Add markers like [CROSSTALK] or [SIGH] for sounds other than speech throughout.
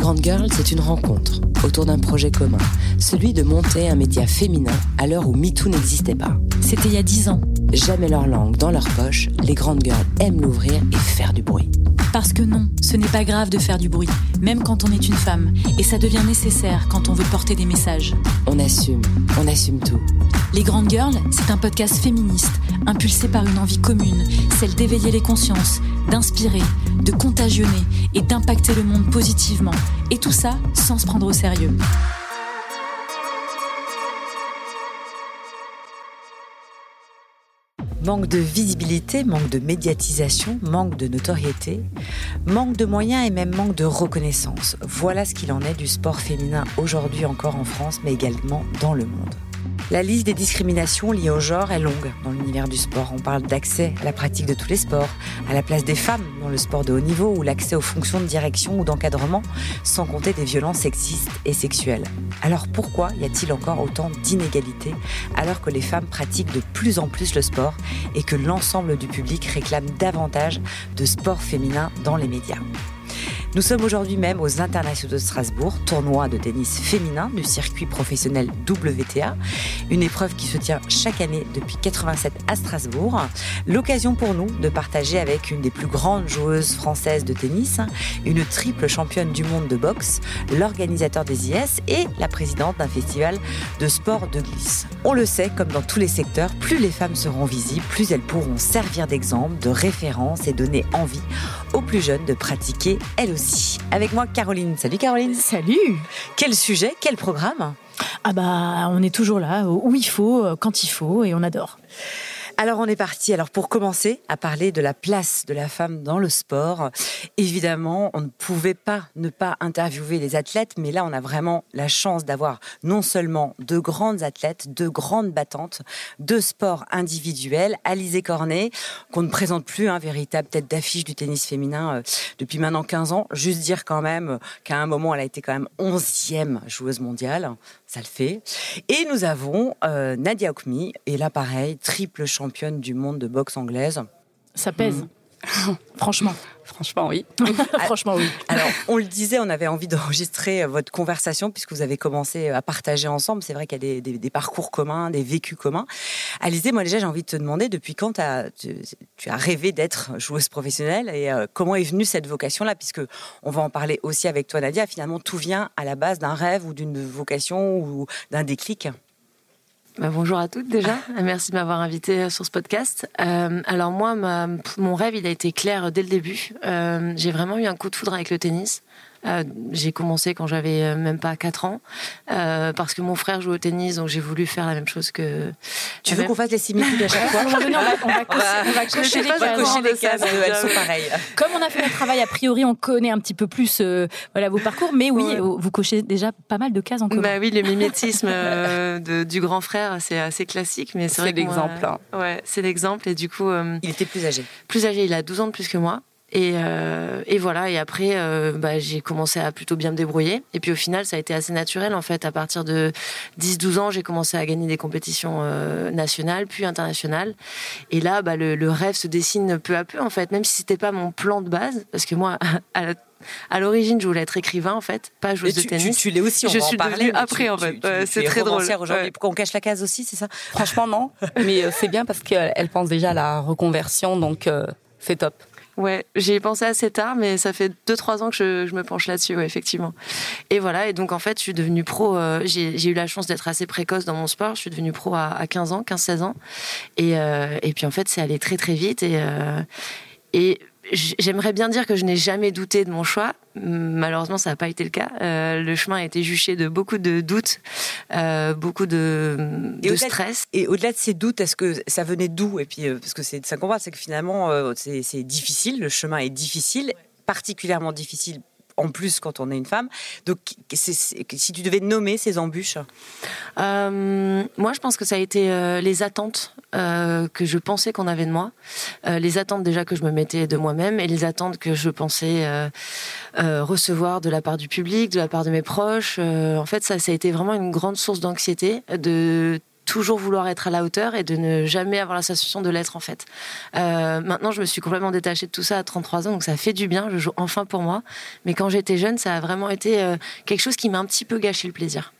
Grandes Girls, c'est une rencontre autour d'un projet commun, celui de monter un média féminin à l'heure où MeToo n'existait pas. C'était il y a dix ans. Jamais leur langue dans leur poche, les Grandes Girls aiment l'ouvrir et faire du bruit. Parce que non, ce n'est pas grave de faire du bruit, même quand on est une femme, et ça devient nécessaire quand on veut porter des messages. On assume, on assume tout. Les Grandes Girls, c'est un podcast féministe, impulsé par une envie commune, celle d'éveiller les consciences, d'inspirer, de contagionner et d'impacter le monde positivement. Et tout ça sans se prendre au sérieux. Manque de visibilité, manque de médiatisation, manque de notoriété, manque de moyens et même manque de reconnaissance. Voilà ce qu'il en est du sport féminin aujourd'hui encore en France, mais également dans le monde. La liste des discriminations liées au genre est longue dans l'univers du sport. On parle d'accès à la pratique de tous les sports, à la place des femmes dans le sport de haut niveau ou l'accès aux fonctions de direction ou d'encadrement, sans compter des violences sexistes et sexuelles. Alors pourquoi y a-t-il encore autant d'inégalités alors que les femmes pratiquent de plus en plus le sport et que l'ensemble du public réclame davantage de sport féminin dans les médias? Nous sommes aujourd'hui même aux Internationaux de Strasbourg, tournoi de tennis féminin du circuit professionnel WTA, une épreuve qui se tient chaque année depuis 87 à Strasbourg. L'occasion pour nous de partager avec une des plus grandes joueuses françaises de tennis, une triple championne du monde de boxe, l'organisateur des IS et la présidente d'un festival de sport de glisse. On le sait, comme dans tous les secteurs, plus les femmes seront visibles, plus elles pourront servir d'exemple, de référence et donner envie aux plus jeunes de pratiquer elles aussi. Avec moi, Caroline. Salut Caroline. Salut. Quel sujet, quel programme? Ah bah, on est toujours là, où il faut, quand il faut, et on adore. Alors on est parti. Alors pour commencer à parler de la place de la femme dans le sport, évidemment, on ne pouvait pas ne pas interviewer les athlètes, mais là on a vraiment la chance d'avoir non seulement de grandes athlètes, de grandes battantes, de sport individuel, Alizé Cornet, qu'on ne présente plus, un véritable tête d'affiche du tennis féminin euh, depuis maintenant 15 ans. Juste dire quand même qu'à un moment elle a été quand même 11e joueuse mondiale, ça le fait. Et nous avons euh, Nadia Okmi, et là pareil, triple championne du monde de boxe anglaise. Ça pèse. Mmh. [LAUGHS] Franchement. Franchement, oui. [LAUGHS] Franchement, oui. Alors, on le disait, on avait envie d'enregistrer euh, votre conversation puisque vous avez commencé euh, à partager ensemble. C'est vrai qu'il y a des, parcours communs, des vécus communs. Alizé, moi déjà, j'ai envie de te demander depuis quand as, tu, as rêvé d'être joueuse professionnelle et comment est venue cette vocation-là? Puisque on va en parler aussi avec toi, Nadia. Finalement, tout vient à la base d'un rêve ou d'une vocation ou d'un déclic. Bah, bonjour à toutes déjà. [LAUGHS] Merci de m'avoir invité euh, sur ce podcast. Euh, alors moi, mon rêve, il a été clair dès le début. Euh, j'ai vraiment eu un coup de foudre avec le tennis. Euh, j'ai commencé quand j'avais euh, même pas 4 ans, euh, parce que mon frère joue au tennis, donc j'ai voulu faire la même chose que. Tu veux qu'on fasse les similitudes à chaque [LAUGHS] fois on, va, on, va cocher, les cases. elles sont pareilles. Comme on a fait notre travail, a priori, on connaît un petit peu plus voilà, vos parcours, mais oui, vous cochez déjà pas mal de cases en commun. Bah oui, le mimétisme de, du grand frère, c'est assez classique, mais c'est l'exemple. Hein. Ouais, c'est l'exemple, et du coup. il était plus âgé. Plus âgé, il a 12 ans de plus que moi. Et, euh, et, voilà. Et après, euh, bah, j'ai commencé à plutôt bien me débrouiller. Et puis au final, ça a été assez naturel en fait. À partir de 10-12 ans, j'ai commencé à gagner des compétitions euh, nationales, puis internationales. Et là, bah, le, le, rêve se dessine peu à peu en fait. Même si c'était pas mon plan de base, parce que moi, [LAUGHS] à l'origine, je voulais être écrivain en fait, pas joueuse de tennis. Tu, tu l'es aussi, on je va suis en parler. après en fait. c'est très drôle. aujourd'hui. Pourquoi on cache la case aussi, c'est ça? Franchement non, mais c'est bien parce qu'elle pense déjà à la reconversion, donc c'est top. Ouais, j'y ai pensé assez tard, mais ça fait 2-3 ans que je, je, me penche là-dessus, effectivement. Et voilà, et donc en fait, je suis devenue pro. Euh, j'ai eu la chance d'être assez précoce dans mon sport. Je suis devenue pro à, à 15 ans, 15-16 ans. Et, euh, et puis en fait, c'est allé très très vite. Et, euh, et J'aimerais bien dire que je n'ai jamais douté de mon choix. Malheureusement, ça n'a pas été le cas. Euh, le chemin a été juché de beaucoup de doutes, euh, beaucoup de, de stress. Et au-delà de ces doutes, est-ce que ça venait d'où? Et puis, euh, parce que c'est ça qu'on voit, c'est que finalement, c'est difficile. Le chemin est difficile, particulièrement difficile en plus quand on est une femme. Donc, si tu devais nommer ces embûches euh, Moi, je pense que ça a été euh, les attentes euh, que je pensais qu'on avait de moi, les attentes déjà que je me mettais de moi-même et les attentes que je pensais recevoir de la part du public, de la part de mes proches. en fait, ça, ça a été vraiment une grande source d'anxiété de toujours vouloir être à la hauteur et de ne jamais avoir la sensation de l'être en fait. Euh, maintenant, je me suis complètement détachée de tout ça à 33 ans, donc ça fait du bien. Je joue enfin pour moi. Mais quand j'étais jeune, ça a vraiment été euh, quelque chose qui m'a un petit peu gâché le plaisir.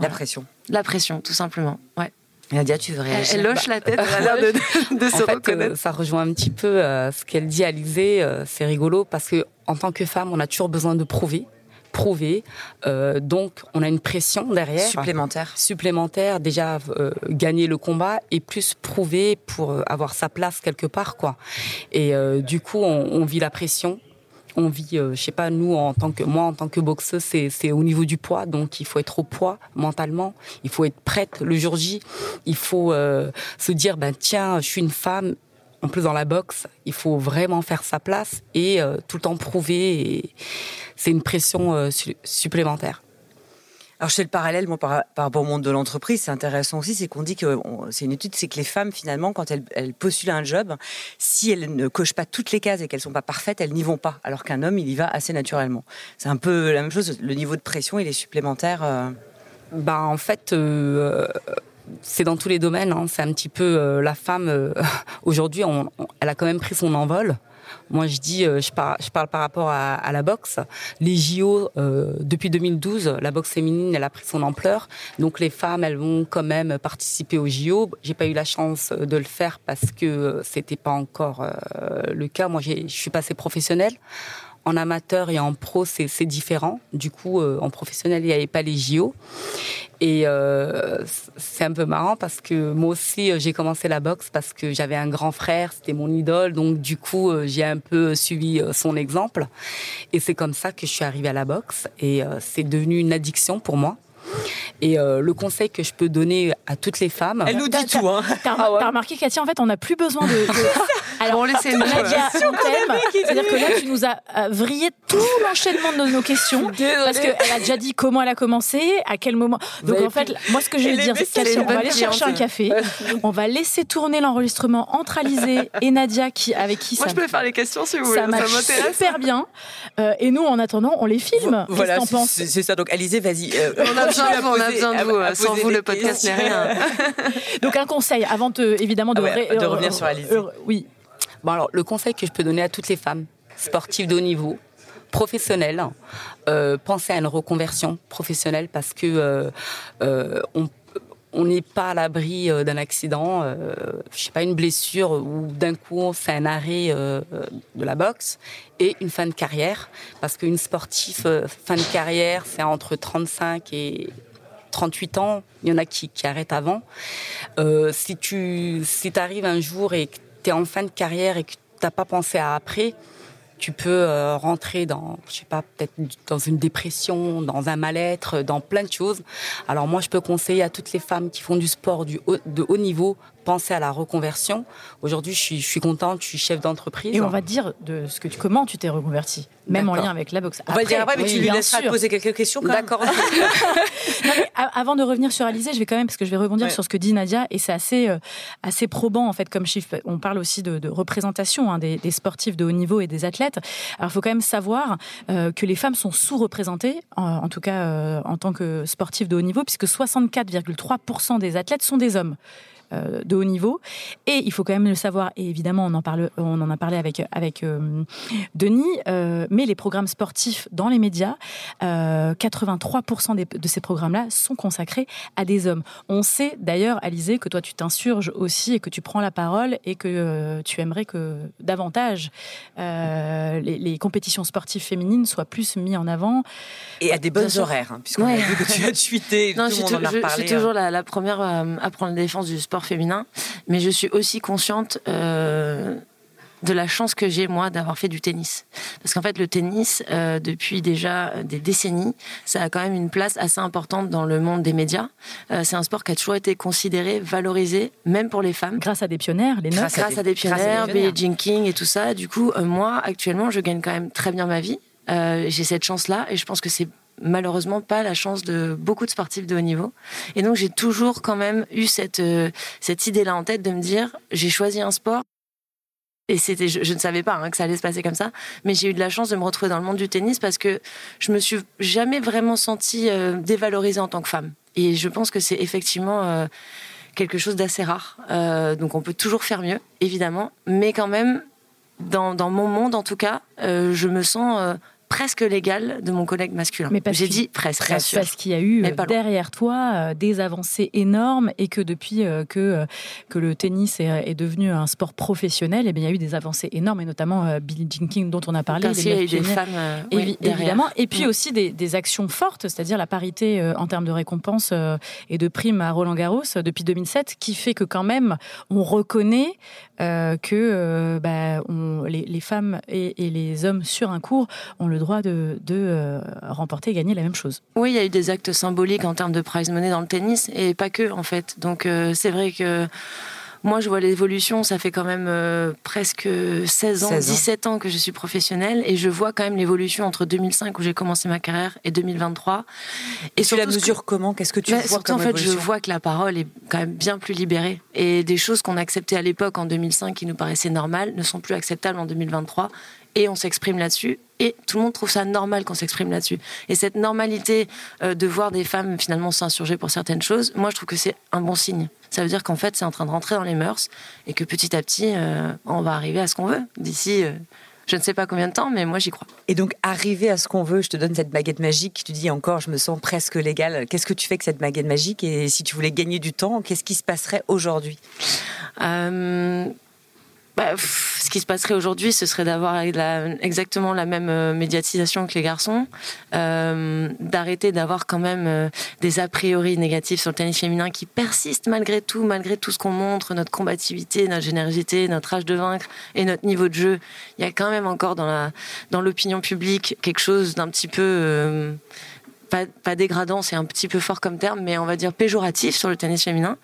La pression. La pression, tout simplement. Ouais. Nadia, tu veux réagir Elle, loche la tête, elle a l'air de, de, se reconnaître. ça rejoint un petit peu ce qu'elle dit Alizé. c'est rigolo parce que en tant que femme, on a toujours besoin de prouver prouver. Euh, donc, on a une pression derrière. Supplémentaire. Supplémentaire, déjà euh, gagner le combat et plus prouver pour euh, avoir sa place quelque part, quoi. Et du coup, on, vit la pression. On vit, je sais pas, nous en tant que moi en tant que boxeuse, c'est au niveau du poids, donc il faut être au poids mentalement. Il faut être prête le jour J. Il faut se dire, ben tiens, je suis une femme, en plus dans la boxe, il faut vraiment faire sa place et tout le temps prouver. Et c'est une pression euh, supplémentaire. Alors, je fais le parallèle par, rapport au monde de l'entreprise. C'est intéressant aussi, c'est qu'on dit que c'est une étude, c'est que les femmes, finalement, quand elles, postulent un job, si elles ne cochent pas toutes les cases et qu'elles sont pas parfaites, elles n'y vont pas. Alors qu'un homme, il y va assez naturellement. C'est un peu la même chose. Le niveau de pression, il est supplémentaire. Euh. Bah, en fait. Euh, c'est dans tous les domaines. Hein. C'est un petit peu la femme. [LAUGHS] Aujourd'hui, elle a quand même pris son envol. Moi, je dis, euh, je parle, je parle par rapport à, la boxe. Les JO, euh, depuis 2012, la boxe féminine, elle a pris son ampleur. Donc, les femmes, elles vont quand même participer aux JO. J'ai pas eu la chance de le faire parce que c'était pas encore euh, le cas. Moi, je suis passée professionnelle en amateur et en pro, c'est différent. Du coup, euh, en professionnel, il n'y avait pas les JO. Et euh, c'est un peu marrant parce que moi aussi, euh, j'ai commencé la boxe parce que j'avais un grand frère, c'était mon idole. Donc, du coup, j'ai un peu suivi son exemple. Et c'est comme ça que je suis arrivée à la boxe. Et c'est devenu une addiction pour moi. Et euh, le conseil que je peux donner à toutes les femmes. Elle nous dit tout, hein. T'as ah remarqué, Katia, en fait, on n'a plus besoin de. [LAUGHS] Alors, bon, laissez Nadia, c'est-à-dire que là, tu nous as euh, vrillé tout l'enchaînement de nos, questions. Parce qu'elle a déjà dit comment elle a commencé, à quel moment. Donc, en fait, moi, ce que je vais dire, c'est Katia, on va aller chercher un café. On va laisser tourner l'enregistrement entre Alizé et Nadia, qui, avec qui moi, ça. je peux faire les questions si vous voulez. Ça m'intéresse super bien. Euh, et nous, en attendant, on les filme. Voilà, c'est ça. Donc, Alizé, vas-y. on a [LAUGHS] besoin a besoin de vous. Sans vous, le podcast n'est rien. [LAUGHS] Donc un conseil avant de, évidemment de, ah de revenir sur Alice. oui. Bon alors le conseil que je peux donner à toutes les femmes sportives de haut niveau, professionnelles, euh, pensez à une reconversion professionnelle parce que euh, euh, on on n'est pas à l'abri d'un accident, euh, je sais pas, une blessure ou d'un coup c'est un arrêt de la boxe et une fin de carrière. Parce qu'une sportive fin de carrière, c'est entre 35 et 38 ans, il y en a qui, qui arrêtent avant. Euh, si tu si arrives un jour et que tu es en fin de carrière et que tu n'as pas pensé à après, tu peux euh, rentrer dans, je sais pas, peut-être dans une dépression, dans un mal-être, dans plein de choses. Alors moi, je peux conseiller à toutes les femmes qui font du sport du de haut niveau penser à la reconversion. Aujourd'hui, je suis, je suis contente, je suis chef d'entreprise. Et on va dire de ce que tu, comment tu t'es reconverti, même en lien avec la boxe. On va dire après, mais tu lui laisseras poser quelques questions. D'accord. [LAUGHS] avant de revenir sur Alizé, je vais quand même, parce que je vais rebondir sur ce que dit Nadia, et c'est assez, euh, assez probant en fait comme chiffre. On parle aussi de, représentation hein, des, sportifs de haut niveau et des athlètes. Alors, il faut quand même savoir euh, que les femmes sont sous-représentées, en, tout cas euh, en tant que sportifs de haut niveau, puisque 64,3% des athlètes sont des hommes. Euh, de haut niveau. Et il faut quand même le savoir, et évidemment on en, parle, on en a parlé avec, avec euh, Denis, euh, mais les programmes sportifs dans les médias, 83% de ces programmes-là sont consacrés à des hommes. On sait d'ailleurs, Alizé, que toi tu t'insurges aussi et que tu prends la parole et que tu aimerais que davantage les, compétitions sportives féminines soient plus mises en avant. Et à des bonnes horaires, hein, puisqu'on a vu que tu as tweeté, non, tout le monde en a je, Je suis toujours hein. la, la première à prendre la défense du sport féminin, mais je suis aussi consciente euh, de la chance que j'ai moi d'avoir fait du tennis. Parce qu'en fait, le tennis, euh, depuis déjà des décennies, ça a quand même une place assez importante dans le monde des médias. Euh, c'est un sport qui a toujours été considéré, valorisé, même pour les femmes. Grâce à des pionnières, les Grâce, grâce à, des, pionnières, Billie Jean King et tout ça. Du coup, moi, actuellement, je gagne quand même très bien ma vie. j'ai cette chance-là et je pense que c'est malheureusement pas la chance de beaucoup de sportifs de haut niveau. Et donc j'ai toujours quand même eu cette, euh, cette idée-là en tête de me dire, j'ai choisi un sport et c'était, je, ne savais pas hein, que ça allait se passer comme ça, mais j'ai eu de la chance de me retrouver dans le monde du tennis parce que je me suis jamais vraiment sentie euh, dévalorisée en tant que femme. Et je pense que c'est effectivement euh, quelque chose d'assez rare. Donc on peut toujours faire mieux, évidemment, mais quand même, dans, dans mon monde en tout cas, je me sens presque légal de mon collègue masculin. Mais j'ai dit presque, Parce qu'il y a eu derrière toi euh, des avancées énormes et que depuis euh, que, euh, que le tennis est, devenu un sport professionnel, et eh bien, il y a eu des avancées énormes et notamment Billie Jean King dont on a parlé. il y a eu des femmes, évidemment. Et puis mm. aussi des, des, actions fortes, c'est-à-dire la parité en termes de récompenses et de primes à Roland Garros depuis 2007, qui fait que quand même on reconnaît que bah, on, les, les, femmes et, et, les hommes sur un cours ont le le droit de, euh, remporter et gagner la même chose. Oui, il y a eu des actes symboliques en termes de prize money dans le tennis et pas que en fait. Donc euh, c'est vrai que moi, je vois l'évolution. Ça fait quand même euh, presque 16 ans, 17 ans. que je suis professionnelle et je vois quand même l'évolution entre 2005 où j'ai commencé ma carrière et 2023. Et, tu la mesures comment? Qu'est-ce que tu bah, vois En fait, je vois que la parole est quand même bien plus libérée et des choses qu'on acceptait à l'époque en 2005 qui nous paraissaient normales ne sont plus acceptables en 2023 et on s'exprime là-dessus et tout le monde trouve ça normal qu'on s'exprime là-dessus. Et cette normalité euh, de voir des femmes finalement s'insurger pour certaines choses, moi je trouve que c'est un bon signe. Ça veut dire qu'en fait c'est en train de rentrer dans les mœurs et que petit à petit euh, on va arriver à ce qu'on veut d'ici. Euh, je ne sais pas combien de temps, mais moi j'y crois. Et donc, arriver à ce qu'on veut, je te donne cette baguette magique, tu dis encore, je me sens presque légale. Qu'est-ce que tu fais avec cette baguette magique? Et si tu voulais gagner du temps, qu'est-ce qui se passerait aujourd'hui? Bah, ce qui se passerait aujourd'hui, ce serait d'avoir exactement la même euh, médiatisation que les garçons, euh, d'arrêter d'avoir quand même euh, des a priori négatifs sur le tennis féminin qui persistent malgré tout, malgré tout ce qu'on montre, notre combativité, notre générosité, notre âge de vaincre et notre niveau de jeu. Il y a quand même encore dans la dans l'opinion publique quelque chose d'un petit peu pas, dégradant, c'est un petit peu fort comme terme, mais on va dire péjoratif sur le tennis féminin.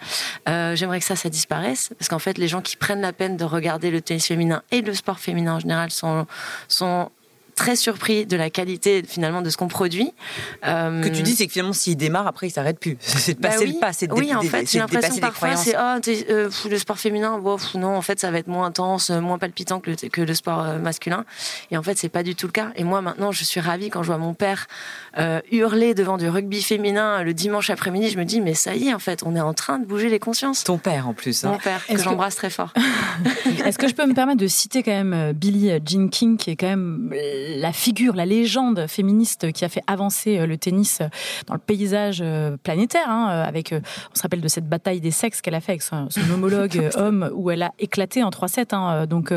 Euh, j'aimerais que ça, ça disparaisse, parce qu'en fait, les gens qui prennent la peine de regarder le tennis féminin et le sport féminin en général sont, sont très surpris de la qualité finalement de ce qu'on produit. Euh... que tu dis, c'est que finalement, s'il démarre, après, il s'arrête plus. [LAUGHS] C'est de bah passer le pas, c'est de Oui, en fait, j'ai l'impression parfois, c'est oh, euh, le sport féminin, bon, non, en fait, ça va être moins intense, moins palpitant que le, que le sport euh, masculin. Et en fait, c'est pas du tout le cas. Et moi, maintenant, je suis ravie quand je vois mon père euh, hurler devant du rugby féminin le dimanche après-midi. Je me dis, mais ça y est, en fait, on est en train de bouger les consciences. Ton père, en plus. Hein. Mon père, que j'embrasse très fort. [LAUGHS] Est-ce que je peux me permettre de citer quand même Billie Jean King, qui est quand même la figure, la légende féministe qui a fait avancer euh, le tennis euh, dans le paysage euh, planétaire, hein, avec, on se rappelle de cette bataille des sexes qu'elle a fait avec son, homologue [LAUGHS] homme, où elle a éclaté en 3-7. Hein, donc,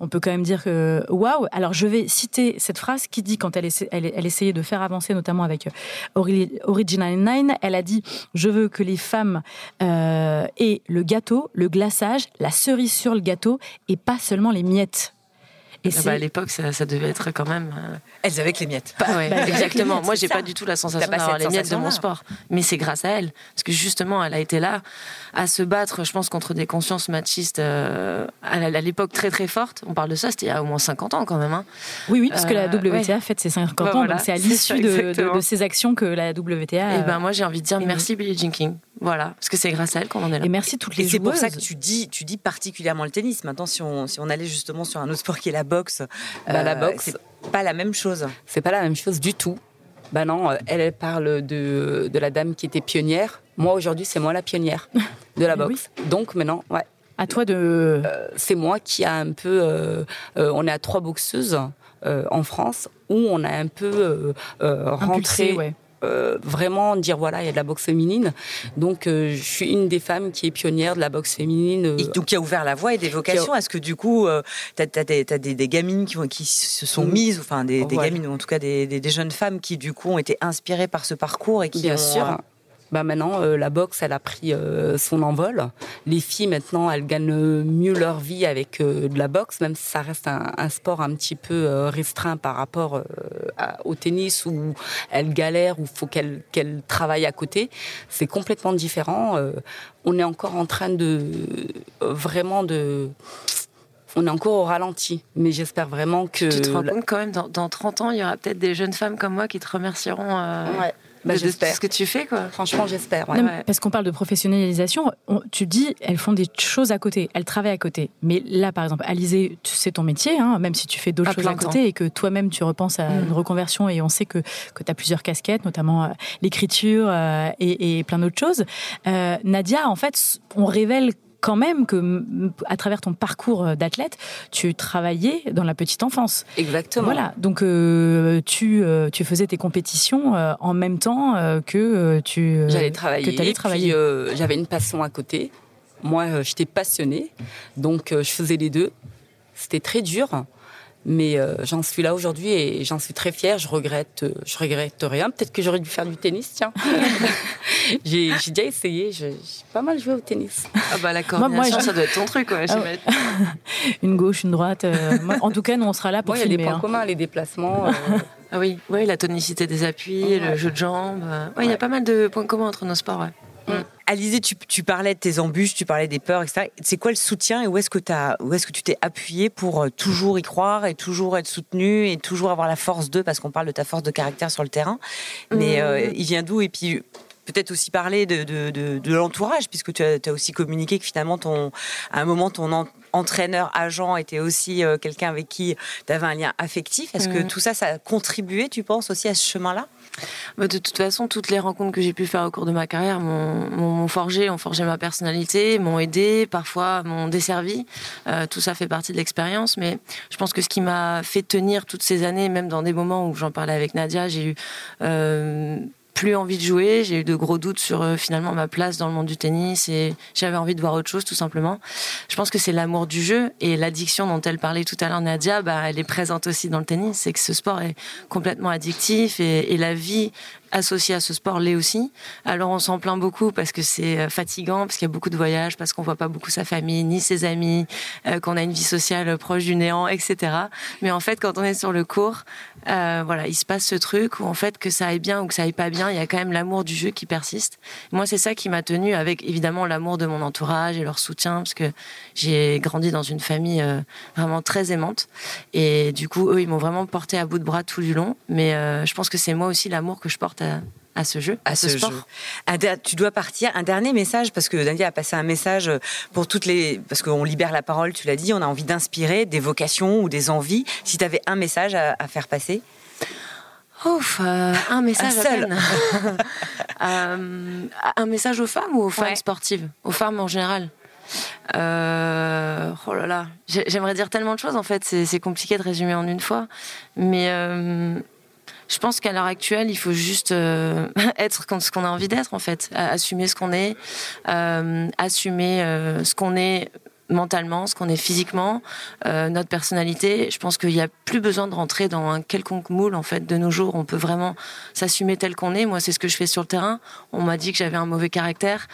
on peut quand même dire que waouh. Alors, je vais citer cette phrase qui dit quand elle, elle, essayait de faire avancer, notamment avec Original Nine, elle a dit Je veux que les femmes aient le gâteau, le glaçage, la cerise sur le gâteau, et pas seulement les miettes. Ah bah, à l'époque, ça, devait être quand même. Euh, elles avaient que les miettes. Bah, exactement. [LAUGHS] Moi, j'ai pas du tout la sensation d'avoir les miettes de mon sport. Mais c'est grâce à elle. Parce que justement, elle a été là à se battre, je pense, contre des consciences machistes euh, à l'époque très très fortes. On parle de ça, c'était il y a au moins 50 ans quand même. Hein. Oui, oui, parce que la euh, WTA a fait ses 50 bah, ans. donc c'est à [LAUGHS] l'issue de, ces actions que la WTA. Et ben moi, j'ai envie de dire merci Billie Jean King. Voilà, parce que c'est grâce à elle qu'on en est là. Et merci toutes les Et c'est pour ça que tu dis, tu dis particulièrement le tennis. Maintenant, si on, si on allait justement sur un autre sport qui est la boxe, bah, la boxe, c'est pas la même chose. C'est pas la même chose du tout. Bah non, euh, elle, parle de, de la dame qui était pionnière. Moi aujourd'hui, c'est moi la pionnière de la [LAUGHS] boxe. Donc maintenant, ouais. À toi de. Euh, c'est moi qui a un peu. Euh, on est à trois boxeuses en France où on a un peu rentré. ouais. Euh, vraiment dire voilà, il y a de la boxe féminine. Donc, euh, je suis une des femmes qui est pionnière de la boxe féminine. Euh, et donc, qui a ouvert la voie et des vocations. Est-ce que du coup, tu as, des, gamines qui, qui, se sont mises, enfin des, gamines, ou en tout cas des, jeunes femmes qui du coup ont été inspirées par ce parcours et qui Bien ont, sûr bah maintenant, euh, la boxe, elle a pris euh, son envol. Les filles, maintenant, elles gagnent mieux leur vie avec euh, de la boxe, même si ça reste un, un sport un petit peu restreint par rapport au tennis où elles galèrent, où il faut qu'elles qu'elles travaillent à côté. C'est complètement différent. on est encore en train de vraiment de on est encore au ralenti, mais j'espère vraiment que. Tu te rends compte quand même, dans, dans, 30 ans, il y aura peut-être des jeunes femmes comme moi qui te remercieront. Ouais bah, de, ce que tu fais, quoi. Franchement, j'espère. Parce qu'on parle de professionnalisation, tu dis, elles font des choses à côté, elles travaillent à côté. Mais là, par exemple, Alizé, c'est ton métier, hein, même si tu fais d'autres choses à côté et que toi-même tu repenses à mm. une reconversion et on sait que, que tu as plusieurs casquettes, notamment euh, l'écriture euh, et, et, plein d'autres choses. Euh, Nadia, en fait, on révèle quand même que, à travers ton parcours euh, d'athlète, tu travaillais dans la petite enfance. Exactement. Voilà. Donc, euh, tu, euh, tu faisais tes compétitions en même temps que tu. J'allais travailler. Que travailler. j'avais une passion à côté. Moi, j'étais passionnée. Donc, je faisais les deux. C'était très dur. Mais euh, j'en suis là aujourd'hui et j'en suis très fière. Je regrette, euh, je regrette rien. Peut-être que j'aurais dû faire du tennis, tiens. [LAUGHS] j'ai déjà essayé. J'ai pas mal joué au tennis. Ah bah la coordination, moi, ça doit être ton truc, ouais, ah [LAUGHS] Une gauche, une droite. Euh, en tout cas, nous on sera là pour Il y a des points hein. communs, les déplacements. [LAUGHS] Ah oui, ouais, la tonicité des appuis, le jeu de jambes. il y a pas mal de points communs entre nos sports. Ouais. Mm. Alizé, tu, parlais de tes embûches, tu parlais des peurs, etc. C'est quoi le soutien et où est-ce que, est que tu t'es appuyé pour euh, toujours y croire et toujours être soutenu et toujours avoir la force d'eux Parce qu'on parle de ta force de caractère sur le terrain. Mais mm. euh, il vient d'où? Et puis peut-être aussi parler de, l'entourage, puisque tu as, aussi communiqué que finalement, ton, à un moment, ton entraîneur, agent était aussi euh, quelqu'un avec qui tu avais un lien affectif. Est-ce que mm. tout ça, ça a contribué, tu penses, aussi à ce chemin-là? Bah, de toute façon, toutes les rencontres que j'ai pu faire au cours de ma carrière m'ont forgé, ont forgé ma personnalité, m'ont aidé, parfois m'ont desservi. Euh, tout ça fait partie de l'expérience, mais je pense que ce qui m'a fait tenir toutes ces années, même dans des moments où j'en parlais avec Nadia, j'ai eu euh, plus envie de jouer. J'ai eu de gros doutes sur euh, finalement ma place dans le monde du tennis et j'avais envie de voir autre chose tout simplement. Je pense que c'est l'amour du jeu et l'addiction dont elle parlait tout à l'heure Nadia, bah, elle est présente aussi dans le tennis. C'est que ce sport est complètement addictif et, et la vie associé à ce sport l'est aussi. Alors on s'en plaint beaucoup parce que c'est euh, fatigant, parce qu'il y a beaucoup de voyages, parce qu'on voit pas beaucoup sa famille, ni ses amis, euh, qu'on a une vie sociale proche du néant, etc. Mais en fait, quand on est sur le cours, euh, voilà, il se passe ce truc où en fait que ça aille bien ou que ça aille pas bien, il y a quand même l'amour du jeu qui persiste. Moi, c'est ça qui m'a tenu avec évidemment l'amour de mon entourage et leur soutien, parce que j'ai grandi dans une famille vraiment très aimante. Et du coup, eux, ils m'ont vraiment porté à bout de bras tout du long. Mais je pense que c'est moi aussi l'amour que je porte à, ce jeu, à, ce, sport. tu dois partir. Un dernier message, parce que Nadia a passé un message pour toutes les. Parce qu'on libère la parole, tu l'as dit, on a envie d'inspirer des vocations ou des envies. Si tu avais un message à, faire passer Ouf, euh, un message seul. [LAUGHS] Euh, un message aux femmes ou aux femmes sportives? Aux femmes en général? Euh, oh là là, j'aimerais dire tellement de choses en fait, c'est compliqué de résumer en une fois. Mais je pense qu'à l'heure actuelle, il faut juste euh, [LAUGHS] être ce qu'on a envie d'être, en fait. Assumer ce qu'on est, euh, assumer euh, ce qu'on est mentalement, ce qu'on est physiquement, notre personnalité. Je pense qu'il n'y a plus besoin de rentrer dans un quelconque moule, en fait, de nos jours. On peut vraiment s'assumer tel qu'on est. Moi, c'est ce que je fais sur le terrain. On m'a dit que j'avais un mauvais caractère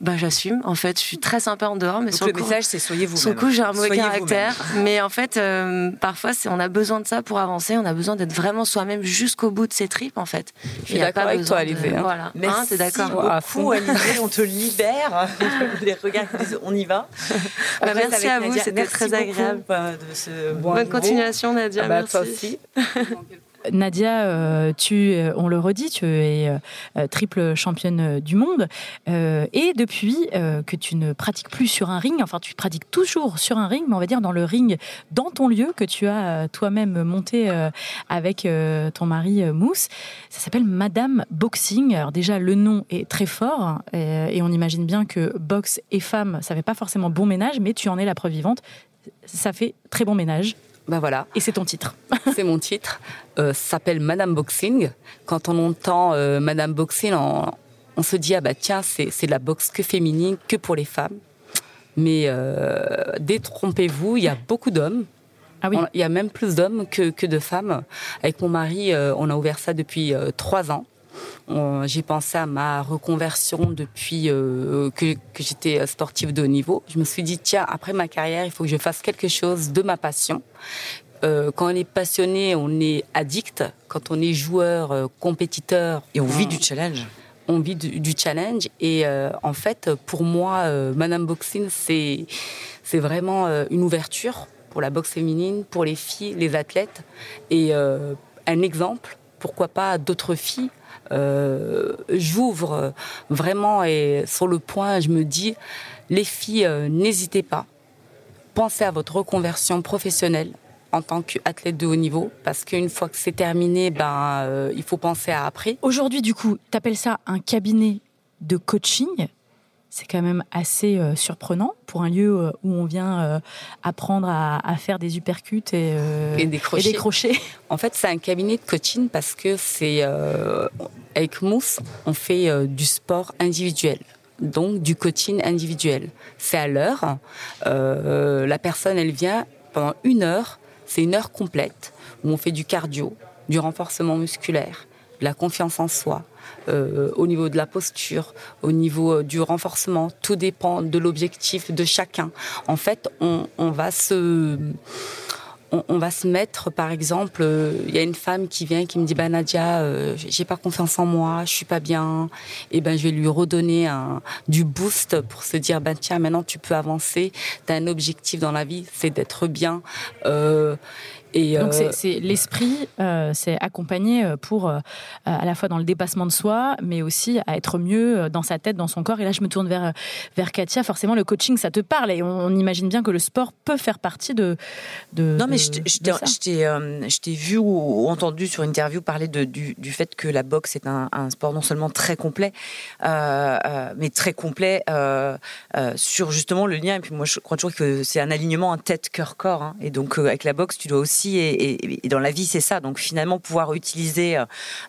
bah, j'assume. En fait, je suis très sympa en dehors, mais sur le, le message, c'est soyez vous. Sur le coup, j'ai un mauvais caractère, mais en fait, euh, parfois, on a besoin de ça pour avancer. On a besoin d'être vraiment soi-même jusqu'au bout de ses tripes, en fait. Je suis d'accord avec toi, Alizé. Hein. Voilà. Merci hein, t'es d'accord À fond, Alizé. On te libère. [LAUGHS] Les regards, on y va. [LAUGHS] Bah, merci à vous. C'était très agréable. Euh, de ce Bonne continuation, Nadia. Ah bah, merci. Toi aussi. [LAUGHS] Nadia, euh, tu, euh, on le redit, tu es euh, triple championne du monde. et depuis que tu ne pratiques plus sur un ring, enfin tu pratiques toujours sur un ring, mais on va dire dans le ring, dans ton lieu que tu as toi-même monté avec ton mari Mousse, ça s'appelle Madame Boxing. Alors déjà, le nom est très fort et on imagine bien que boxe et femme, ça fait pas forcément bon ménage, mais tu en es la preuve vivante. Ça fait très bon ménage. Ben voilà. Et c'est ton titre. [LAUGHS] c'est mon titre. Euh, s'appelle Madame Boxing. Quand on entend euh, Madame Boxing, on, se dit ah bah tiens c'est c'est la boxe que féminine, que pour les femmes. Mais euh, détrompez-vous, il y a beaucoup d'hommes. Ah oui. il y a même plus d'hommes que, que de femmes. Avec mon mari, euh, on a ouvert ça depuis trois ans. J'ai pensé à ma reconversion depuis euh, que, que j'étais sportive de haut niveau. Je me suis dit, tiens, après ma carrière, il faut que je fasse quelque chose de ma passion. Euh, quand on est passionné, on est addict. Quand on est joueur, euh, compétiteur. Et on, vit du challenge. On vit du, challenge. Et en fait, pour moi, Madame Boxing, c'est, c'est vraiment une ouverture pour la boxe féminine, pour les filles, les athlètes. Et un exemple pourquoi pas d'autres filles J'ouvre vraiment et sur le point, je me dis, les filles, n'hésitez pas. Pensez à votre reconversion professionnelle en tant qu'athlète de haut niveau, parce qu'une fois que c'est terminé, ben, euh, il faut penser à après. Aujourd'hui, du coup, tu appelles ça un cabinet de coaching? C'est quand même assez euh, surprenant pour un lieu euh, où on vient apprendre à, faire des uppercuts et, et, des crochets. [LAUGHS] En fait, c'est un cabinet de coaching parce que c'est avec Mousse, on fait du sport individuel donc du coaching individuel. C'est à l'heure. la personne, elle vient pendant une heure c'est une heure complète où on fait du cardio, du renforcement musculaire, de la confiance en soi, euh, au niveau de la posture, au niveau euh, du renforcement. Tout dépend de l'objectif de chacun. En fait, on, va se on, va se mettre, par exemple, euh, il y a une femme qui vient qui me dit, bah Nadia, euh, j'ai pas confiance en moi, je suis pas bien. Et ben je vais lui redonner un, du boost pour se dire, ben tiens, maintenant tu peux avancer. Tu as un objectif dans la vie, c'est d'être bien. Donc euh, c'est l'esprit, euh, c'est accompagné euh, pour à la fois dans le dépassement de soi, mais aussi à être mieux dans sa tête, dans son corps. Et là, je me tourne vers vers Katia. Forcément, le coaching, ça te parle, et on, imagine bien que le sport peut faire partie de. de non, mais je t'ai vu ou, entendu sur une interview parler de, du, du, fait que la boxe est un, un sport non seulement très complet, mais très complet sur justement le lien. Et puis moi, je crois toujours que c'est un alignement, un tête, cœur, corps. Hein. Et donc avec la boxe, tu dois aussi et, dans la vie c'est ça. Donc finalement pouvoir utiliser euh,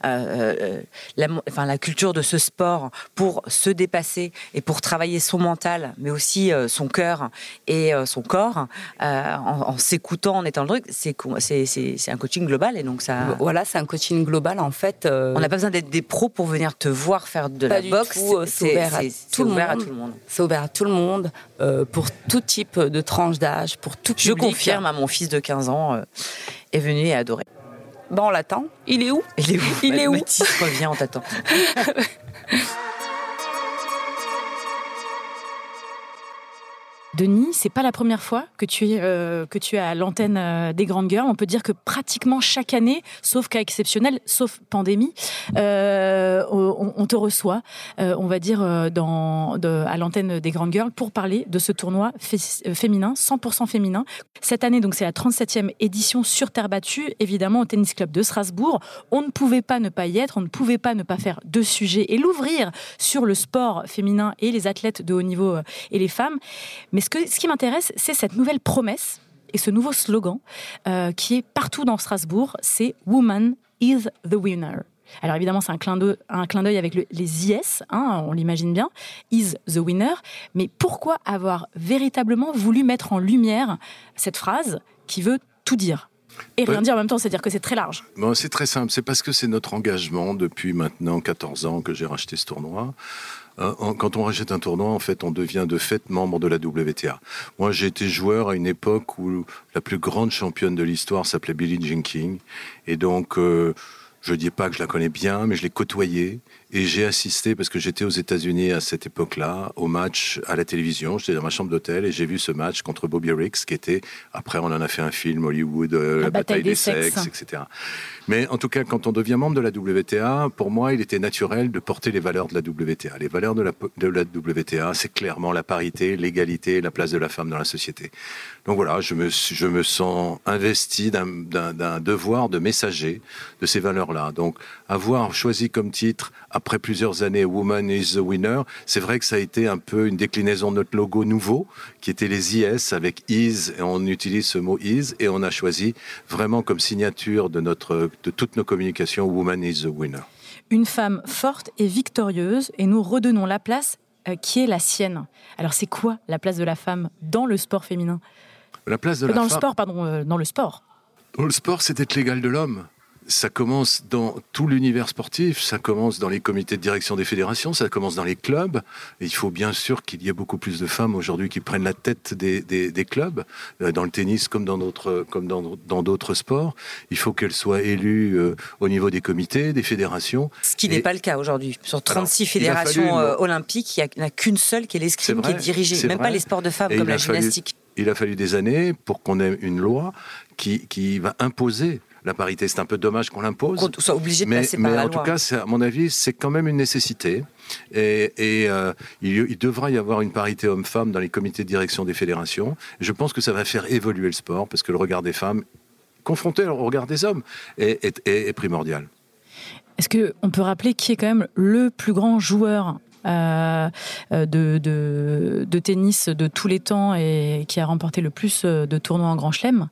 euh, la, enfin, la culture de ce sport pour se dépasser et pour travailler son mental, mais aussi euh, son cœur et son corps en, s'écoutant, en étant le truc, c'est un coaching global et donc ça. Voilà, c'est un coaching global en fait. On n'a pas besoin d'être des pros pour venir te voir faire de la boxe. C'est ouvert, à tout, ouvert à tout le monde. C'est ouvert à tout le monde pour tout type de tranche d'âge, pour tout public. Je confirme à mon fils de 15 ans est venu et adoré. Bon, on l'attend. Il est où? Il est où? Il est où? Mathis revient, on t'attend. [LAUGHS] Denis, c'est pas la première fois que tu es, euh, que tu es à l'antenne euh, des Grandes Girls. On peut dire que pratiquement chaque année, sauf cas exceptionnel, sauf pandémie, euh, on, te reçoit, on va dire, à l'antenne des Grandes Girls pour parler de ce tournoi féminin, 100% féminin. Cette année, donc, c'est la 37e édition sur terre battue, évidemment, au Tennis Club de Strasbourg. On ne pouvait pas ne pas y être, on ne pouvait pas ne pas faire de sujet et l'ouvrir sur le sport féminin et les athlètes de haut niveau et les femmes. Mais ce, qui m'intéresse, c'est cette nouvelle promesse et ce nouveau slogan euh, qui est partout dans Strasbourg, c'est Woman is the winner. Alors évidemment, c'est un clin d'œil avec les IS, hein, on l'imagine bien, is the winner. Mais pourquoi avoir véritablement voulu mettre en lumière cette phrase qui veut tout dire et rien dire en même temps, c'est-à-dire que c'est très large? Bon, c'est très simple, c'est parce que c'est notre engagement depuis maintenant 14 ans que j'ai racheté ce tournoi. Euh, quand on rachète un tournoi, en fait, on devient de fait membre de la WTA. Moi, j'ai été joueur à une époque où la plus grande championne de l'histoire s'appelait Billie Jean King. Et donc, euh, je ne dis pas que je la connais bien, mais je l'ai côtoyée. Et j'ai assisté, parce que j'étais aux États-Unis à cette époque-là, au match à la télévision. J'étais dans ma chambre d'hôtel et j'ai vu ce match contre Bobby Riggs, qui était, après on en a fait un film, Hollywood, euh, la, bataille, des, sexes, etc. Mais en tout cas, quand on devient membre de la WTA, pour moi, il était naturel de porter les valeurs de la WTA. Les valeurs de la, de la WTA, c'est clairement la parité, l'égalité, la place de la femme dans la société. Donc voilà, je me, je me sens investi d'un devoir de messager de ces valeurs-là. Donc avoir choisi comme titre après plusieurs années Woman is the Winner, c'est vrai que ça a été un peu une déclinaison de notre logo nouveau, qui était les IS avec is, et on utilise ce mot is, et on a choisi vraiment comme signature de, notre, de toutes nos communications Woman is the Winner. Une femme forte et victorieuse, et nous redonnons la place euh, qui est la sienne. Alors c'est quoi la place de la femme dans le sport féminin? La place de la dans le sport, pardon, euh, dans le sport. Dans le sport, c'est être l'égal de l'homme ça commence dans tout l'univers sportif, ça commence dans les comités de direction des fédérations, ça commence dans les clubs. Et il faut bien sûr qu'il y ait beaucoup plus de femmes aujourd'hui qui prennent la tête des, des, des clubs, euh, dans le tennis comme dans d'autres comme dans d'autres sports. Il faut qu'elles soient élues euh, au niveau des comités, des fédérations. Ce qui n'est pas le cas aujourd'hui. Sur 36 fédérations euh, olympiques, il n'y a, qu'une seule qui est l'escrime qui est dirigée, même pas les sports de femmes comme la gymnastique. Il a fallu des années pour qu'on ait une loi qui, qui va imposer la parité. C'est un peu dommage qu'on l'impose. Qu'on soit obligé de mais, passer par la loi. Mais en tout cas, à mon avis, c'est quand même une nécessité. Et, euh, il, devra y avoir une parité homme-femme dans les comités de direction des fédérations. Je pense que ça va faire évoluer le sport parce que le regard des femmes, confronté au regard des hommes, est, primordial. Est-ce qu'on peut rappeler qui est quand même le plus grand joueur euh, de, de, tennis de tous les temps et qui a remporté le plus de tournois en Grand Chelem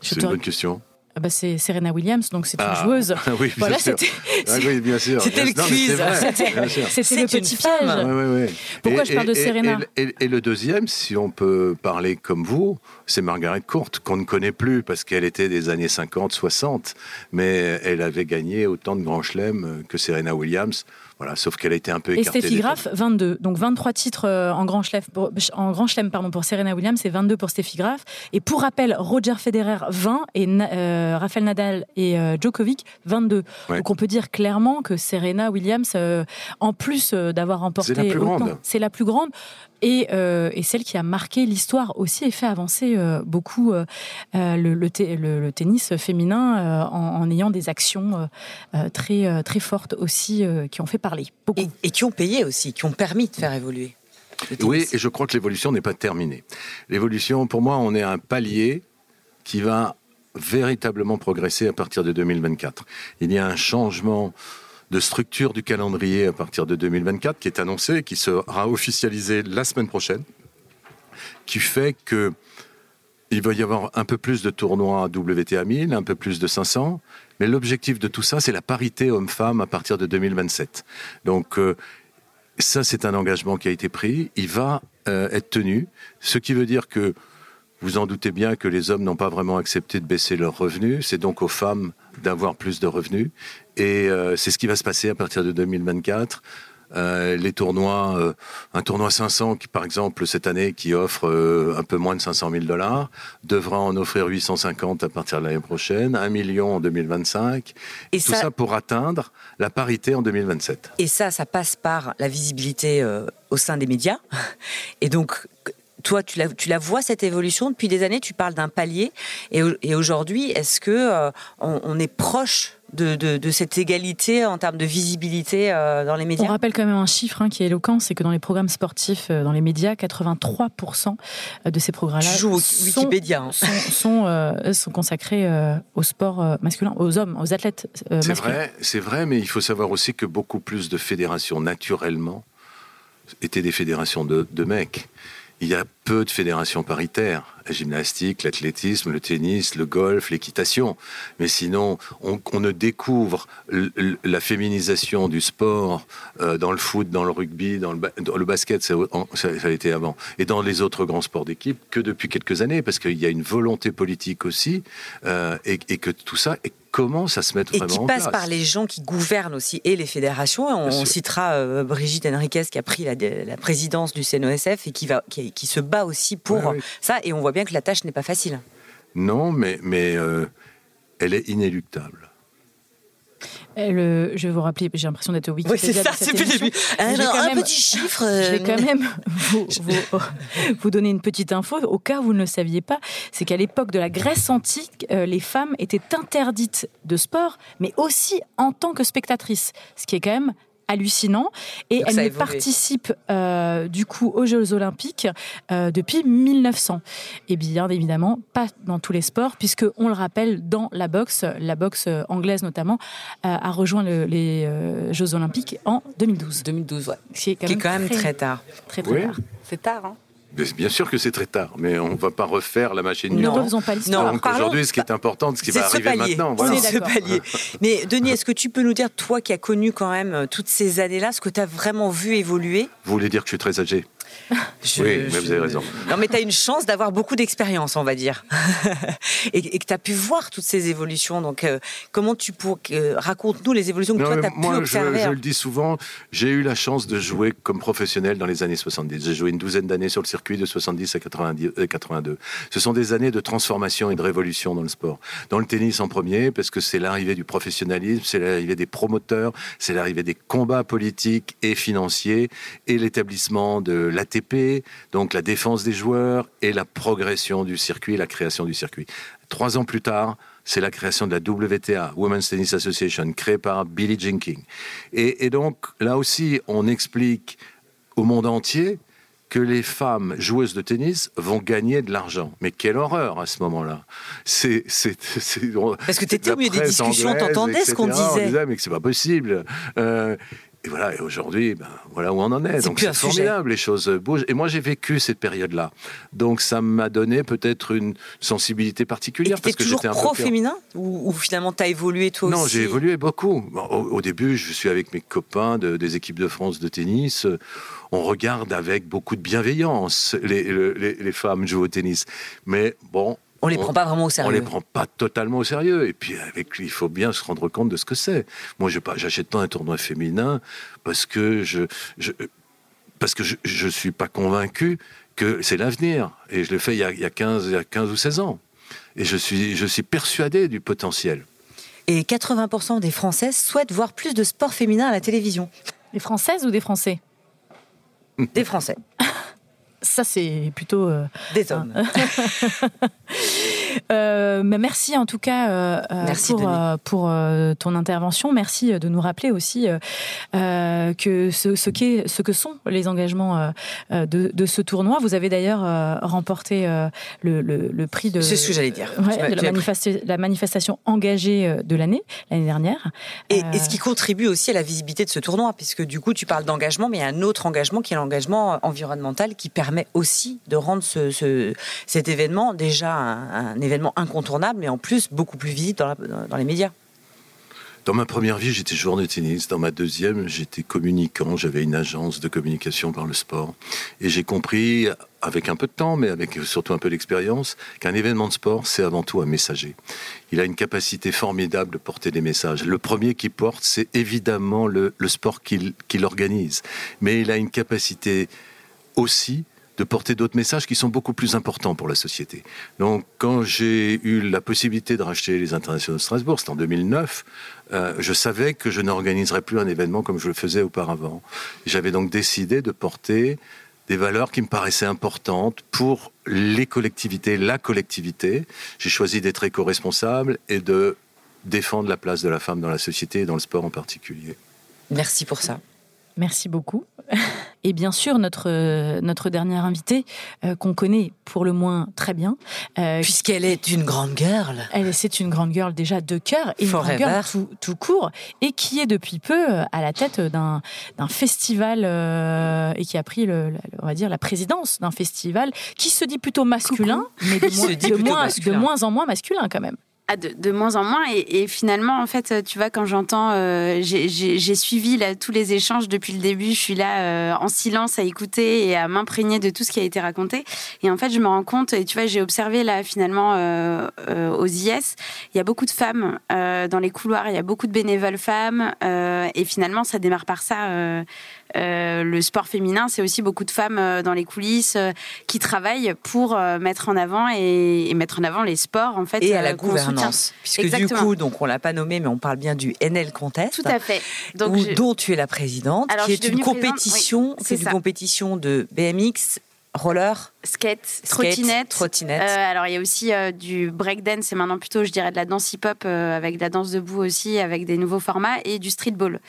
C'est une bonne question. Ah bah c'est Serena Williams, donc c'est une ah. joueuse. [LAUGHS] oui, voilà, c'était ah bien sûr. C'était le quiz. C'était le petit piège. Pourquoi je parle de Serena et, le deuxième, si on peut parler comme vous, c'est Margaret Court, qu'on ne connaît plus parce qu'elle était des années 50, 60, mais elle avait gagné autant de grands chelems que Serena Williams. Voilà, sauf qu'elle a été un peu écartée. Et Steffi Graf, 22. Donc 23 titres euh, en grand chelem pour, en grand chelem, pardon, pour Serena Williams et 22 pour Steffi Graf. Et pour rappel, Roger Federer, 20 et euh, Rafael Nadal et euh, Djokovic, 22. Donc on peut dire clairement que Serena Williams, en plus d'avoir remporté. C'est la plus grande. C'est la plus grande. Et, et, celle qui a marqué l'histoire aussi et fait avancer beaucoup le, le, tennis féminin en, en, ayant des actions très, très fortes aussi qui ont fait parler. Et, qui ont payé aussi, qui ont permis de faire évoluer. Oui, et je crois que l'évolution n'est pas terminée. L'évolution, pour moi, on est à un palier qui va véritablement progresser à partir de 2024. Il y a un changement de structure du calendrier à partir de 2024 qui est annoncé, qui sera officialisé la semaine prochaine, qui fait que il va y avoir un peu plus de tournois WTA 1000, un peu plus de 500, mais l'objectif de tout ça, c'est la parité homme-femme à partir de 2027. Donc euh, ça, c'est un engagement qui a été pris. Il va euh, être tenu, ce qui veut dire que vous en doutez bien que les hommes n'ont pas vraiment accepté de baisser leurs revenus. C'est donc aux femmes d'avoir plus de revenus. Et euh, c'est ce qui va se passer à partir de 2024. Euh, les tournois, euh, un tournoi 500 qui, par exemple, cette année, qui offre euh, un peu moins de 500 000 dollars, devra en offrir 850 à partir de l'année prochaine, 1 million en 2025. Et tout ça... pour atteindre la parité en 2027. Et ça, ça passe par la visibilité au sein des médias. Et donc, toi, tu la, tu la vois cette évolution depuis des années? Tu parles d'un palier. Et, et aujourd'hui, est-ce que on, on, est proche de, cette égalité en termes de visibilité euh, dans les médias. On rappelle quand même un chiffre hein, qui est éloquent, c'est que dans les programmes sportifs, euh, dans les médias, 83% de ces programmes-là sont, Wikipédia, hein. sont, euh, sont, consacrés au sport masculin, aux hommes, aux athlètes C'est vrai, c'est vrai, mais il faut savoir aussi que beaucoup plus de fédérations, naturellement, étaient des fédérations de, de mecs. Il y a peu de fédérations paritaires la gymnastique, l'athlétisme, le tennis, le golf, l'équitation. Mais sinon, on, ne découvre la féminisation du sport euh, dans le foot, dans le rugby, dans le, basket, ça, a été avant, et dans les autres grands sports d'équipe que depuis quelques années, parce qu'il y a une volonté politique aussi, euh, et, que tout ça est commence à se mettre vraiment en place. Et qui passe par les gens qui gouvernent aussi et les fédérations. On, citera euh, Brigitte Henriquez qui a pris la, présidence du CNOSF et qui, va, qui, se bat aussi pour ça. Et on voit bien que la tâche n'est pas facile. Non, mais, mais euh, elle est inéluctable. Je vais vous rappeler, j'ai l'impression d'être au Wikipédia. Oui, c'est ça, c'est plus début. Alors, un petit chiffre. Je vais quand même vous, vous, donner une petite info, au cas où vous ne le saviez pas. C'est qu'à l'époque de la Grèce antique, euh, les femmes étaient interdites de sport, mais aussi en tant que spectatrices. Ce qui est quand même hallucinant. Et elle participe euh, du coup aux Jeux Olympiques euh, depuis 1900. Et bien évidemment, pas dans tous les sports, puisque on le rappelle, dans la boxe, la boxe anglaise notamment, euh, a rejoint les Jeux Olympiques en 2012. 2012, ouais. Qui est quand, même, très, tard. Très très tard. C'est tard, hein Bien sûr que c'est très tard, mais on ne va pas refaire la machine du temps. Ne refaisons pas l'histoire. Donc aujourd'hui, ce qui est important, ce qui va arriver maintenant. Voilà. C'est ce palier. [LAUGHS] Mais Denis, est-ce que tu peux nous dire, toi qui as connu quand même euh, toutes ces années-là, ce que tu as vraiment vu évoluer? Vous voulez dire que je suis très âgé? [LAUGHS] oui, mais vous avez raison. Non, mais tu as une chance d'avoir beaucoup d'expérience, on va dire. [LAUGHS] et, que tu as pu voir toutes ces évolutions. Donc, euh, comment tu pour euh, raconte-nous les évolutions que toi, tu as pu observer. Je, je, le dis souvent, j'ai eu la chance de jouer comme professionnel dans les années 70. J'ai joué une douzaine d'années sur le circuit de 70 à 90, 82. Euh, Ce sont des années de transformation et de révolution dans le sport. Dans le tennis en premier, parce que c'est l'arrivée du professionnalisme, c'est l'arrivée des promoteurs, c'est l'arrivée des combats politiques et financiers et l'établissement de l'ATP, donc la défense des joueurs et la progression du circuit, la création du circuit. Trois ans plus tard, c'est la création de la WTA, Women's Tennis Association, créée par Billie Jean King. Et, donc, là aussi, on explique au monde entier que les femmes joueuses de tennis vont gagner de l'argent. Mais quelle horreur à ce moment-là C'est parce que tu étais au milieu des discussions, t'entendais ce qu'on disait. On disait mais que c'est pas possible. Euh, et voilà, et aujourd'hui, ben, voilà où on en est. Donc c'est formidable, les choses bougent. Et moi, j'ai vécu cette période-là. Donc ça m'a donné peut-être une sensibilité particulière. Et parce que toujours pro-féminin ou, finalement tu as évolué toi aussi Non, j'ai évolué beaucoup. Au, début, je suis avec mes copains des équipes de France de tennis. On regarde avec beaucoup de bienveillance les, les, les femmes jouer au tennis. Mais bon, on les prend pas vraiment au sérieux. On les prend pas totalement au sérieux. Et puis, avec, il faut bien se rendre compte de ce que c'est. Moi, je j'achète pas un tournoi féminin parce que je, parce que je, je suis pas convaincu que c'est l'avenir. Et je le fais il y, a, il y a 15, il y a 15 ou 16 ans. Et je suis, je suis persuadé du potentiel. Et 80% des Françaises souhaitent voir plus de sport féminin à la télévision. Des Françaises ou des Français? Des Français. [LAUGHS] Ça, c'est plutôt. Euh, Des hommes. [LAUGHS] [LAUGHS] Euh, mais merci en tout cas euh, pour, pour ton intervention. Merci de nous rappeler aussi que ce, ce, ce que sont les engagements de, de, ce tournoi. Vous avez d'ailleurs remporté le, le, prix de. Ce que j'allais dire. de la, manifestation engagée de l'année, l'année dernière. Et, et, ce qui contribue aussi à la visibilité de ce tournoi, puisque du coup, tu parles d'engagement, mais il y a un autre engagement qui est l'engagement environnemental qui permet aussi de rendre ce, cet événement déjà un, événement incontournable, mais en plus beaucoup plus visible dans, les médias. Dans ma première vie, j'étais joueur de tennis. Dans ma deuxième, j'étais communicant. J'avais une agence de communication par le sport. Et j'ai compris, avec un peu de temps, mais avec surtout un peu d'expérience, qu'un événement de sport, c'est avant tout un messager. Il a une capacité formidable de porter des messages. Le premier qui porte, c'est évidemment le sport qu'il organise. Mais il a une capacité aussi de porter d'autres messages qui sont beaucoup plus importants pour la société. Donc, quand j'ai eu la possibilité de racheter les internationaux de Strasbourg, c'était en 2009, euh, je savais que je n'organiserais plus un événement comme je le faisais auparavant. J'avais donc décidé de porter des valeurs qui me paraissaient importantes pour les collectivités, la collectivité. J'ai choisi d'être éco-responsable et de défendre la place de la femme dans la société et dans le sport en particulier. Merci pour ça. Merci beaucoup. [LAUGHS] Et bien sûr, notre, notre dernière invitée, euh, qu'on connaît pour le moins très bien. Euh, Puisqu'elle est une grande girl. Elle, c'est une grande girl déjà de cœur et une grande girl tout, tout, court. Et qui est depuis peu euh, à la tête d'un, festival et qui a pris, le, on va dire, la présidence d'un festival qui se dit plutôt masculin, mais de, [LAUGHS] moins, de moins en moins masculin quand même. Ah, de, moins en moins. Et, finalement, en fait, tu vois, quand j'entends, euh, j'ai suivi là, tous les échanges depuis le début. Je suis là euh, en silence à écouter et à m'imprégner de tout ce qui a été raconté. Et en fait, je me rends compte, et tu vois, j'ai observé là, finalement, euh, aux IS, il y a beaucoup de femmes dans les couloirs, il y a beaucoup de bénévoles femmes. et finalement, ça démarre par ça euh, le sport féminin, c'est aussi beaucoup de femmes euh, dans les coulisses euh, qui travaillent pour mettre en avant et, mettre en avant les sports en fait et à la gouvernance. Puisque du coup, donc on l'a pas nommé, mais on parle bien du NL Contest. Tout à fait. Donc dont tu es la présidente, qui est une compétition, c'est une compétition de BMX, roller, skate, trottinette. trottinette. alors il y a aussi du breakdance et maintenant plutôt je dirais de la danse hip-hop avec de la danse debout aussi avec des nouveaux formats et du streetball.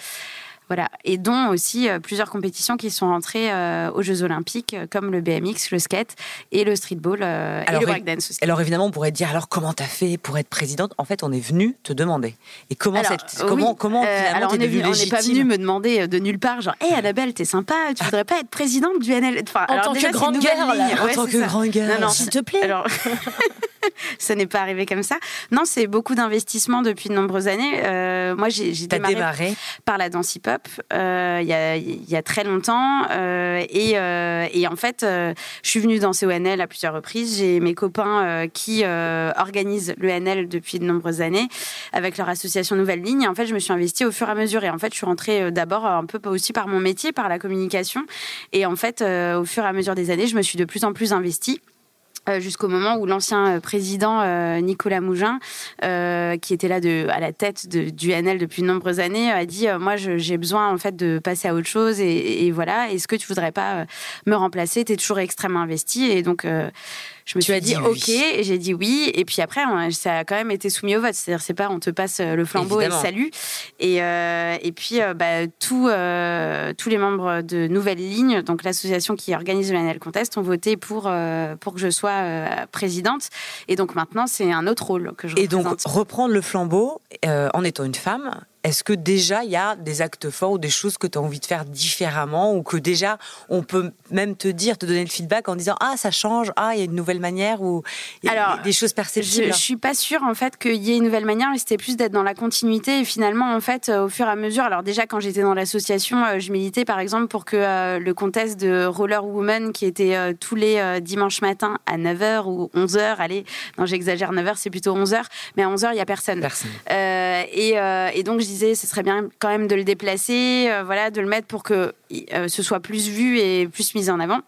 Voilà. Et dont aussi euh, plusieurs compétitions qui sont entrées euh, aux Jeux Olympiques, euh, comme le BMX, le skate et le streetball et le breakdance aussi. Alors évidemment, on pourrait dire alors comment t'as fait pour être présidente? En fait, on est venu te demander. Et comment cette, comment comment alors on n'est pas venu me demander de nulle part genre, hé Annabelle, t'es sympa, tu voudrais pas être présidente du NL enfin, En tant que grande guerre, en tant que grande guerre, s'il te plaît. [LAUGHS] [LAUGHS] Ça n'est pas arrivé comme ça. Non, c'est beaucoup d'investissements depuis de nombreuses années. Euh, moi, j'ai démarré, démarré, par la danse hip-hop euh, il y, a, très longtemps. Euh, et, et, en fait, je suis venue danser au NL à plusieurs reprises. J'ai mes copains qui organisent le NL depuis de nombreuses années avec leur association Nouvelle Ligne. Et en fait, je me suis investie au fur et à mesure. Et en fait, je suis rentrée d'abord un peu aussi par mon métier, par la communication. Et en fait, au fur et à mesure des années, je me suis de plus en plus investie. Euh, jusqu'au moment où l'ancien euh, président euh, Nicolas Mougin, qui était là à la tête du NL depuis de nombreuses années, a dit moi j'ai besoin en fait de passer à autre chose et, voilà. Est-ce que tu voudrais pas me remplacer? Tu es toujours extrêmement investi et donc je me suis dit, ok, j'ai dit oui. Et puis après, ça a quand même été soumis au vote. C'est-à-dire, c'est pas on te passe euh, le flambeau et et salut. Et, euh, et puis, euh, bah, tous les membres de Nouvelle Ligne, donc l'association qui organise le NL Contest, ont voté pour, pour que je sois présidente. Et donc maintenant, c'est un autre rôle que je représente. Et donc, reprendre le flambeau en étant une femme, est-ce que déjà il y a des actes forts ou des choses que tu as envie de faire différemment ou que déjà on peut même te dire, te donner le feedback en disant ah ça change, ah il y a une nouvelle manière ou Alors, des choses perceptibles? Je, je suis pas sûre en fait qu'il y ait une nouvelle manière, mais c'était plus d'être dans la continuité et finalement en fait au fur et à mesure. Alors déjà quand j'étais dans l'association, euh, je militais par exemple pour que euh, le contest de Roller Woman qui était euh, tous les dimanches matins à 9h ou 11h, allez, non j'exagère 9h c'est plutôt 11h, mais à 11h il y a personne. Personne. et, et donc je ce serait bien quand même de le déplacer, euh, voilà, de le mettre pour que euh, ce soit plus vu et plus mis en avant.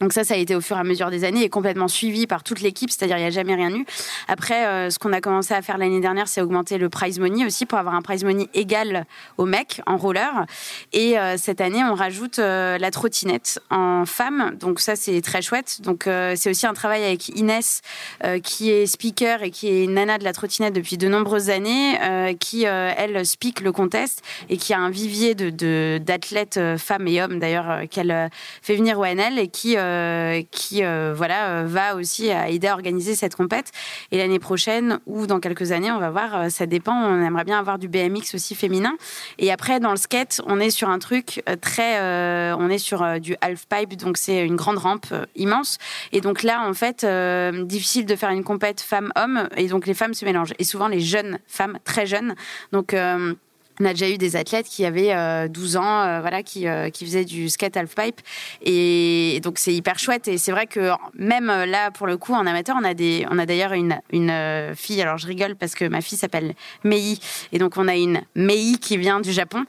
Donc ça, ça a été au fur et à mesure des années et complètement suivi par toute l'équipe, c'est-à-dire il n'y a jamais rien eu. Après, euh, ce qu'on a commencé à faire l'année dernière, c'est augmenter le prize money aussi pour avoir un prize money égal au mec en roller. Et euh, cette année, on rajoute euh, la trottinette en femme. Donc ça, c'est très chouette. Donc c'est aussi un travail avec Inès, qui est speaker et qui est nana de la trottinette depuis de nombreuses années, qui elle speak le contest et qui a un vivier de d'athlètes femmes et hommes d'ailleurs qu'elle fait venir au NL et qui qui euh, voilà euh, va aussi aider à organiser cette compète. Et l'année prochaine ou dans quelques années, on va voir. Ça dépend. On aimerait bien avoir du BMX aussi féminin. Et après, dans le skate, on est sur un truc très, on est sur du half pipe, donc c'est une grande rampe immense. Et donc là, en fait, difficile de faire une compète femme-homme. Et donc les femmes se mélangent. Et souvent les jeunes femmes, très jeunes. Donc on a déjà eu des athlètes qui avaient 12 euh, ans, euh, voilà, qui, euh, qui faisaient du skate halfpipe. Et donc, c'est hyper chouette. Et c'est vrai que même là, pour le coup, en amateur, on a, des, on a d'ailleurs une, une fille. Alors, je rigole parce que ma fille s'appelle Mei. Et donc, on a une Mei qui vient du Japon,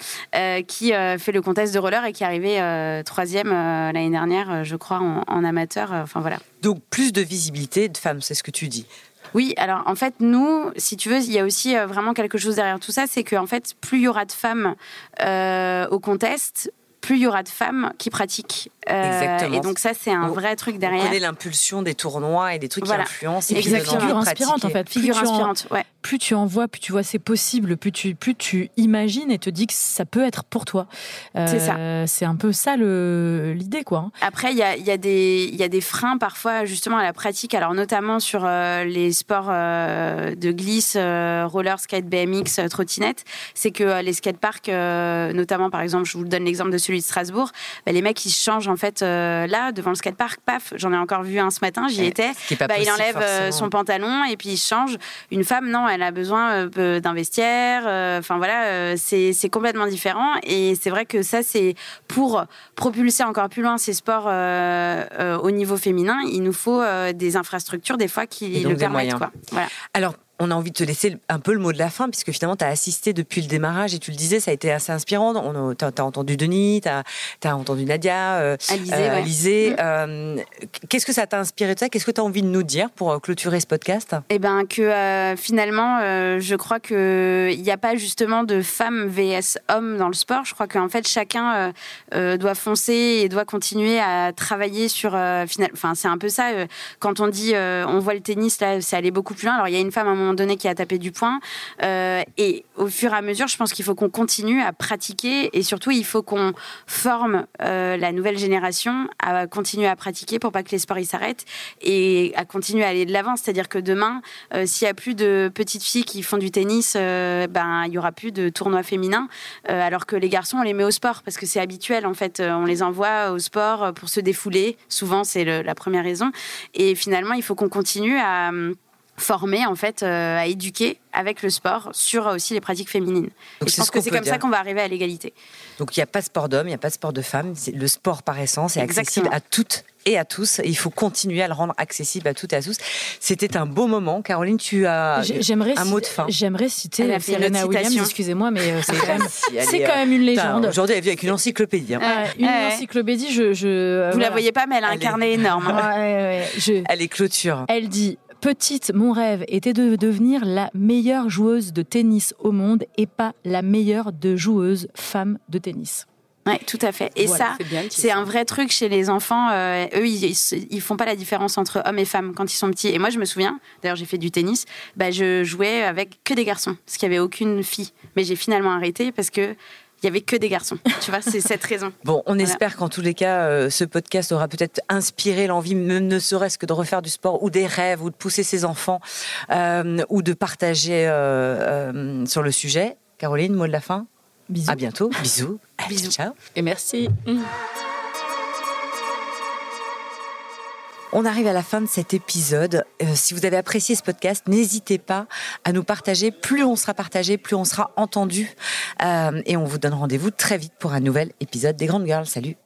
qui fait le contest de roller et qui est arrivée troisième l'année dernière, je crois, en, en amateur. Enfin, voilà. Donc, plus de visibilité de femmes, c'est ce que tu dis. Oui, alors en fait, nous, si tu veux, il y a aussi euh, vraiment quelque chose derrière tout ça, c'est qu'en fait, plus il y aura de femmes euh, au contest, plus il y aura de femmes qui pratiquent. Euh, Exactement. Et donc ça, c'est un vrai truc derrière. Vous l'impulsion des tournois et des trucs qui influencent. Et Exactement. Figure inspirante en fait. Figure inspirante, ouais. Plus tu en vois, plus tu vois c'est possible, plus tu, plus tu imagines et te dis que ça peut être pour toi. Euh, c'est ça. C'est un peu ça l'idée quoi. Hein. Après, il y a, y, a des, y a des freins parfois justement à la pratique. Alors notamment sur euh, les sports de glisse, roller, skate, BMX, trottinette. C'est que les skateparks, notamment par exemple, je vous donne l'exemple de celui de Strasbourg, bah, les mecs ils changent en fait euh, là devant le skatepark, paf, j'en ai encore vu un ce matin, j'y étais. Bah, il enlève euh, son pantalon et puis il change. Une femme, non, elle a besoin euh, d'un vestiaire. Enfin voilà, c'est complètement différent et c'est vrai que ça c'est pour propulser encore plus loin ces sports au niveau féminin, il nous faut des infrastructures des fois qui le permettent. Quoi. Voilà. Alors on a envie de te laisser un peu le mot de la fin, puisque finalement, tu as assisté depuis le démarrage et tu le disais, ça a été assez inspirant. Tu as, entendu Denis, tu as, entendu Nadia, euh, Alizé. Euh, mm. euh, Qu'est-ce que ça t'a inspiré de ça? Qu'est-ce que tu as envie de nous dire pour euh, clôturer ce podcast? Eh bien, que finalement, je crois qu'il n'y a pas justement de femmes vs hommes dans le sport. Je crois qu'en fait, chacun doit foncer et doit continuer à travailler sur. enfin, c'est un peu ça. quand on dit, on voit le tennis, là, c'est aller beaucoup plus loin. Alors, il y a une femme à un moment donné qui a tapé du poing. Euh, et au fur et à mesure, je pense qu'il faut qu'on continue à pratiquer et surtout, il faut qu'on forme euh, la nouvelle génération à continuer à pratiquer pour pas que les sports s'arrêtent et à continuer à aller de l'avant. C'est-à-dire que demain, euh, s'il y a plus de petites filles qui font du tennis, ben il y aura plus de tournois féminins, alors que les garçons on les met au sport parce que c'est habituel en fait. On les envoie au sport pour se défouler. Souvent, c'est la première raison. Et finalement, il faut qu'on continue à former en fait euh, à éduquer avec le sport sur aussi les pratiques féminines. je pense que c'est comme ça qu'on va arriver à l'égalité. Donc il n'y a pas de sport d'homme, il n'y a pas de sport de femme. Le sport par essence est accessible à toutes et à tous. il faut continuer à le rendre accessible à toutes et à tous. C'était un beau moment. Caroline, tu as un mot de fin. J'aimerais citer Serena Williams, excusez-moi, mais euh, c'est [LAUGHS] quand, même, c'est quand même une légende. Aujourd'hui, elle vient avec une encyclopédie. Hein. une encyclopédie, je... je Vous la voyez pas, mais elle a un carnet énorme. Hein. Elle est clôture. Elle dit Petite, mon rêve était de devenir la meilleure joueuse de tennis au monde et pas la meilleure de joueuses femmes de tennis. Oui, tout à fait. Et ça, c'est un vrai truc chez les enfants. Euh, eux, ils, ils, font pas la différence entre hommes et femmes quand ils sont petits. Et moi, je me souviens, d'ailleurs, j'ai fait du tennis, bah, je jouais avec que des garçons, parce qu'il y avait aucune fille. Mais j'ai finalement arrêté parce que il y avait que des garçons. Tu vois, c'est cette raison. [LAUGHS] Bon, on espère qu'en tous les cas, euh, ce podcast aura peut-être inspiré l'envie, ne serait-ce que de refaire du sport ou des rêves ou de pousser ses enfants euh, ou de partager euh, sur le sujet. Caroline, mot de la fin. Bisous. À bientôt. Bisous. Bisous. Ciao. Et merci. On arrive à la fin de cet épisode. Euh, si vous avez apprécié ce podcast, n'hésitez pas à nous partager. Plus on sera partagé, plus on sera entendu. Euh, et on vous donne rendez-vous très vite pour un nouvel épisode des Grandes Girls. Salut